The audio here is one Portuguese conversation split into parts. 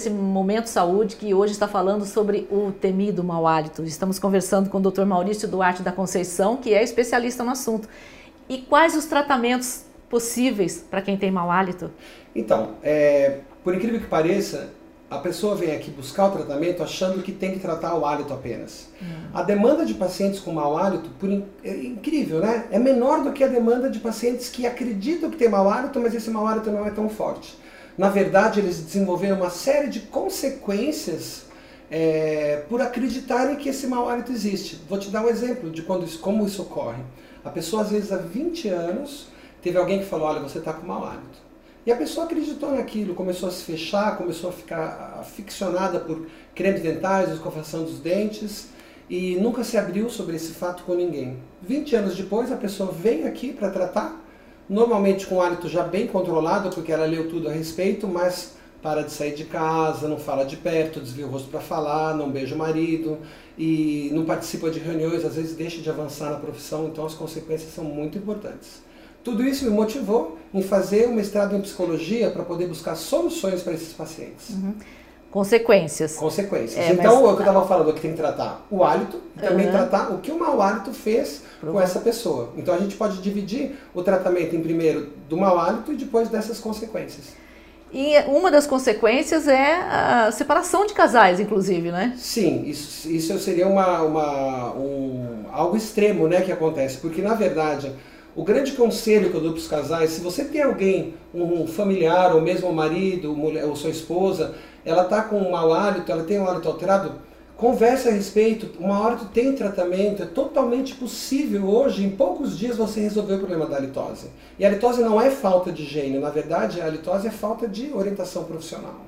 Esse Momento Saúde que hoje está falando sobre o temido mau hálito. Estamos conversando com o Dr. Maurício Duarte da Conceição, que é especialista no assunto. E quais os tratamentos possíveis para quem tem mau hálito? Então, é, por incrível que pareça, a pessoa vem aqui buscar o tratamento achando que tem que tratar o hálito apenas. Hum. A demanda de pacientes com mau hálito, por in... é incrível, né? É menor do que a demanda de pacientes que acreditam que tem mau hálito, mas esse mau hálito não é tão forte. Na verdade, eles desenvolveram uma série de consequências é, por acreditarem que esse mau hálito existe. Vou te dar um exemplo de quando isso, como isso ocorre. A pessoa, às vezes, há 20 anos, teve alguém que falou: Olha, você está com mau hálito. E a pessoa acreditou naquilo, começou a se fechar, começou a ficar aficionada por cremes dentais, escovação dos dentes e nunca se abriu sobre esse fato com ninguém. 20 anos depois, a pessoa vem aqui para tratar, normalmente com hálito já bem controlado, porque ela leu tudo a respeito, mas para de sair de casa, não fala de perto, desvia o rosto para falar, não beija o marido e não participa de reuniões, às vezes deixa de avançar na profissão, então as consequências são muito importantes. Tudo isso me motivou em fazer um mestrado em psicologia para poder buscar soluções para esses pacientes. Uhum. Consequências. Consequências. É, então, mas... o que eu estava falando que tem que tratar o hálito e também uhum. tratar o que o mau hálito fez com essa pessoa. Então, a gente pode dividir o tratamento em primeiro do mau hálito e depois dessas consequências. E uma das consequências é a separação de casais, inclusive, né? Sim, isso, isso seria uma, uma, um, algo extremo né, que acontece, porque na verdade o grande conselho que eu dou para os casais, se você tem alguém, um familiar, ou mesmo o marido, mulher, ou sua esposa, ela está com um mau hálito, ela tem um hálito alterado, converse a respeito. Uma hora tu tem tratamento, é totalmente possível hoje, em poucos dias, você resolver o problema da halitose. E a halitose não é falta de higiene, na verdade, a halitose é falta de orientação profissional.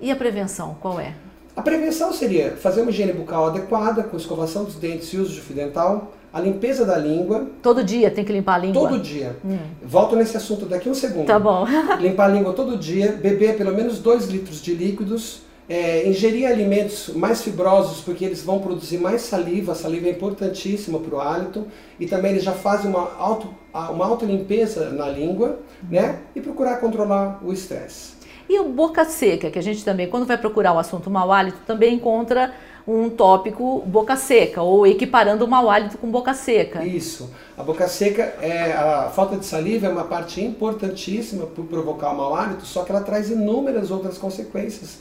E a prevenção, qual é? A prevenção seria fazer uma higiene bucal adequada, com escovação dos dentes e uso de fio dental, a limpeza da língua. Todo dia tem que limpar a língua? Todo dia. Hum. Volto nesse assunto daqui um segundo. Tá bom. limpar a língua todo dia, beber pelo menos 2 litros de líquidos, é, ingerir alimentos mais fibrosos, porque eles vão produzir mais saliva, a saliva é importantíssima para o hálito, e também eles já fazem uma auto, uma auto limpeza na língua, né? E procurar controlar o estresse. E o boca seca, que a gente também, quando vai procurar o assunto mau hálito, também encontra um tópico boca seca, ou equiparando o mau hálito com boca seca. Isso. A boca seca, é a falta de saliva é uma parte importantíssima para provocar o mau hálito, só que ela traz inúmeras outras consequências,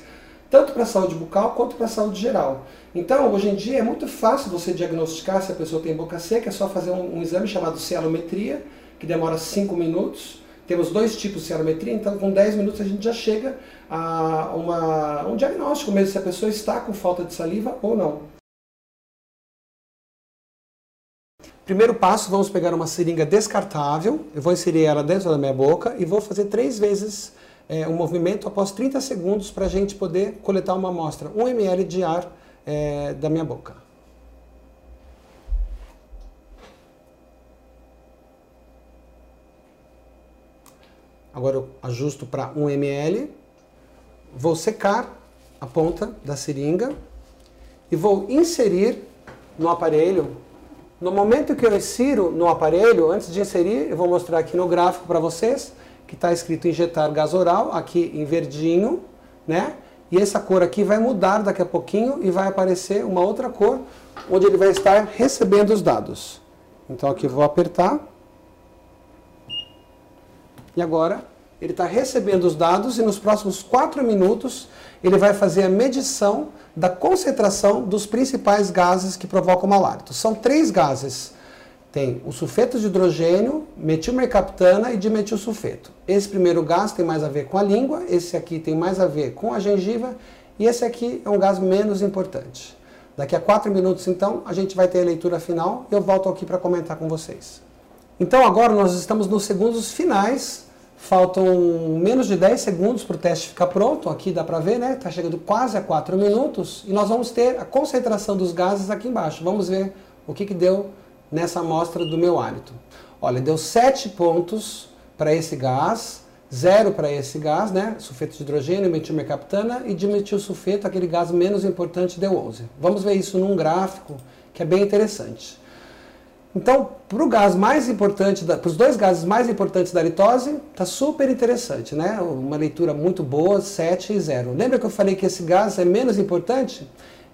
tanto para a saúde bucal quanto para a saúde geral. Então, hoje em dia é muito fácil você diagnosticar se a pessoa tem boca seca, é só fazer um, um exame chamado celometria, que demora 5 minutos. Temos dois tipos de celometria, então com 10 minutos a gente já chega a uma, um diagnóstico mesmo se a pessoa está com falta de saliva ou não. Primeiro passo, vamos pegar uma seringa descartável, eu vou inserir ela dentro da minha boca e vou fazer três vezes é, um movimento após 30 segundos para a gente poder coletar uma amostra, 1 ml de ar é, da minha boca. Agora eu ajusto para 1 ml vou secar a ponta da seringa e vou inserir no aparelho. No momento que eu insiro no aparelho, antes de inserir, eu vou mostrar aqui no gráfico para vocês que está escrito injetar gás oral, aqui em verdinho, né? E essa cor aqui vai mudar daqui a pouquinho e vai aparecer uma outra cor, onde ele vai estar recebendo os dados. Então aqui eu vou apertar. E agora ele está recebendo os dados e nos próximos 4 minutos ele vai fazer a medição da concentração dos principais gases que provocam mau hálito. São três gases. Tem o sulfeto de hidrogênio, metilmercaptana e dimetilsulfeto. Esse primeiro gás tem mais a ver com a língua, esse aqui tem mais a ver com a gengiva e esse aqui é um gás menos importante. Daqui a 4 minutos, então, a gente vai ter a leitura final e eu volto aqui para comentar com vocês. Então, agora nós estamos nos segundos finais Faltam menos de 10 segundos para o teste ficar pronto. Aqui dá para ver, né? Está chegando quase a 4 minutos. E nós vamos ter a concentração dos gases aqui embaixo. Vamos ver o que, que deu nessa amostra do meu hálito. Olha, deu 7 pontos para esse gás, 0 para esse gás, né? Sulfeto de hidrogênio, metilmercaptana e dimetilsulfeto, aquele gás menos importante, deu 11. Vamos ver isso num gráfico que é bem interessante. Então, para o gás mais importante, para os dois gases mais importantes da litose, está super interessante, né? Uma leitura muito boa, 7 e 0. Lembra que eu falei que esse gás é menos importante?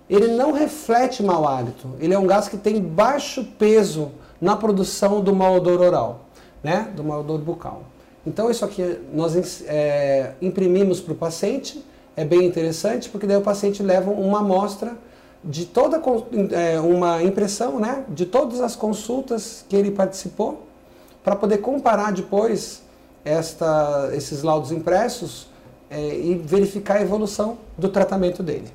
Ele não reflete mau hálito. Ele é um gás que tem baixo peso na produção do mau odor oral, né? Do mau odor bucal. Então, isso aqui nós é, imprimimos para o paciente, é bem interessante, porque daí o paciente leva uma amostra de toda é, uma impressão né, de todas as consultas que ele participou, para poder comparar depois esta, esses laudos impressos é, e verificar a evolução do tratamento dele.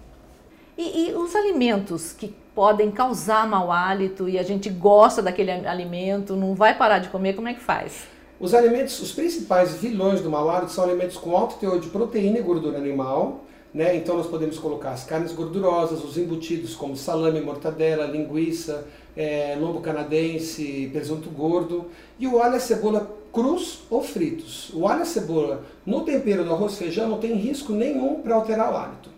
E, e, os alimentos que podem causar mau hálito e a gente gosta daquele alimento, não vai parar de comer, como é que faz? Os alimentos, os principais vilões do mau hálito são alimentos com alto teor de proteína e gordura animal, né? Então nós podemos colocar as carnes gordurosas, os embutidos como salame, mortadela, linguiça, é, lombo canadense, presunto gordo e o alho e a cebola crus ou fritos. O alho e a cebola no tempero do arroz e feijão não tem risco nenhum para alterar o hálito.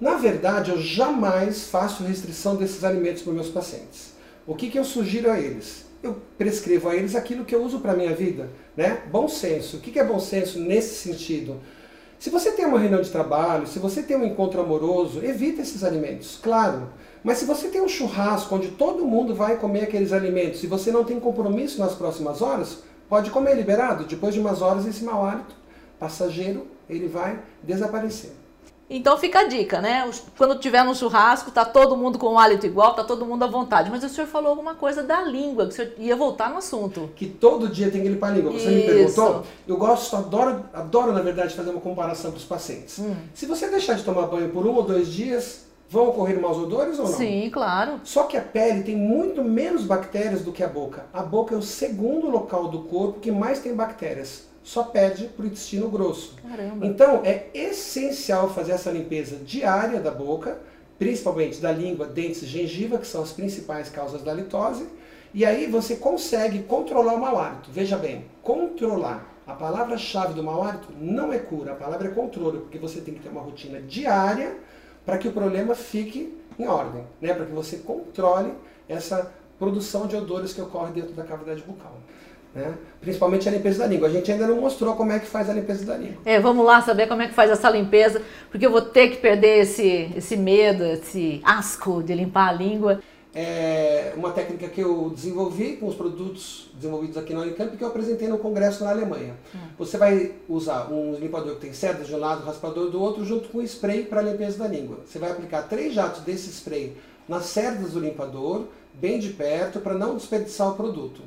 Na verdade, eu jamais faço restrição desses alimentos para meus pacientes. O que, que eu sugiro a eles? Eu prescrevo a eles aquilo que eu uso para a minha vida. Né? Bom senso. O que, que é bom senso nesse sentido? Se você tem uma reunião de trabalho, se você tem um encontro amoroso, evita esses alimentos, claro. Mas se você tem um churrasco onde todo mundo vai comer aqueles alimentos e você não tem compromisso nas próximas horas, pode comer liberado. Depois de umas horas, esse mau hálito passageiro ele vai desaparecer. Então fica a dica, né? Quando tiver no churrasco, tá todo mundo com um hálito igual, tá todo mundo à vontade. Mas o senhor falou alguma coisa da língua, que o senhor ia voltar no assunto. Que todo dia tem que limpar a língua. Você Isso. me perguntou? Eu gosto, adoro, adoro, na verdade, fazer uma comparação para os pacientes. Hum. Se você deixar de tomar banho por um ou dois dias, vão ocorrer maus odores ou não? Sim, claro. Só que a pele tem muito menos bactérias do que a boca. A boca é o segundo local do corpo que mais tem bactérias só perde para o intestino grosso. Caramba. Então é essencial fazer essa limpeza diária da boca, principalmente da língua, dentes e gengiva, que são as principais causas da litose. E aí você consegue controlar o mau hálito. Veja bem, controlar. A palavra-chave do mau hálito não é cura, a palavra é controle, porque você tem que ter uma rotina diária para que o problema fique em ordem, né? para que você controle essa produção de odores que ocorre dentro da cavidade bucal. Né? Principalmente a limpeza da língua. A gente ainda não mostrou como é que faz a limpeza da língua. É, vamos lá saber como é que faz essa limpeza, porque eu vou ter que perder esse, esse medo, esse asco de limpar a língua. É uma técnica que eu desenvolvi com os produtos desenvolvidos aqui na Unicamp que eu apresentei no congresso na Alemanha. Hum. Você vai usar um limpador que tem cerdas de um lado, raspador do outro, junto com spray para limpeza da língua. Você vai aplicar três jatos desse spray nas cerdas do limpador, bem de perto, para não desperdiçar o produto.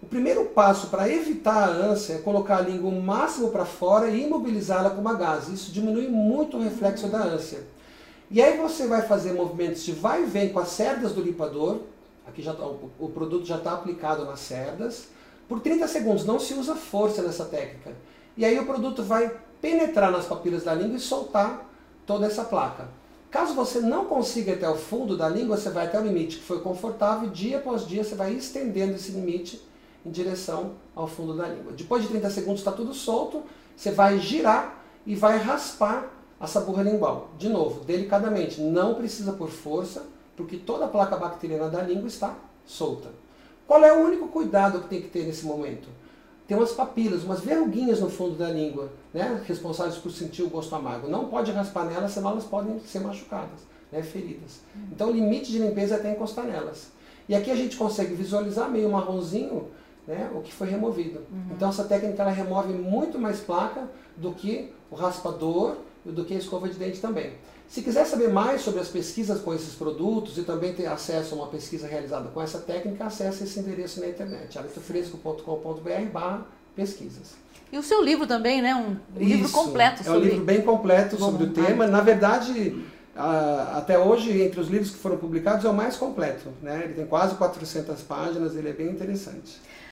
O primeiro passo para evitar a ânsia é colocar a língua o máximo para fora e imobilizá-la com uma gase. Isso diminui muito o reflexo da ânsia. E aí você vai fazer movimentos de vai e vem com as cerdas do limpador. Aqui já tá, o, o produto já está aplicado nas cerdas. Por 30 segundos, não se usa força nessa técnica. E aí o produto vai penetrar nas papilas da língua e soltar toda essa placa. Caso você não consiga ir até o fundo da língua, você vai até o limite que foi confortável, dia após dia você vai estendendo esse limite em direção ao fundo da língua. Depois de 30 segundos está tudo solto, você vai girar e vai raspar a saburra lingual. De novo, delicadamente, não precisa por força, porque toda a placa bacteriana da língua está solta. Qual é o único cuidado que tem que ter nesse momento? Tem umas papilas, umas verruguinhas no fundo da língua, né, responsáveis por sentir o gosto amargo. Não pode raspar nelas, senão elas podem ser machucadas, né, feridas. Então o limite de limpeza é até encostar nelas. E aqui a gente consegue visualizar meio marronzinho né, o que foi removido. Uhum. Então essa técnica ela remove muito mais placa do que o raspador e do que a escova de dente também. Se quiser saber mais sobre as pesquisas com esses produtos e também ter acesso a uma pesquisa realizada com essa técnica, acesse esse endereço na internet, aletofresco.com.br pesquisas. E o seu livro também, né? Um Isso, livro completo sobre... É um livro bem completo sobre o tema. Na verdade, até hoje, entre os livros que foram publicados, é o mais completo. Né? Ele tem quase 400 páginas, ele é bem interessante.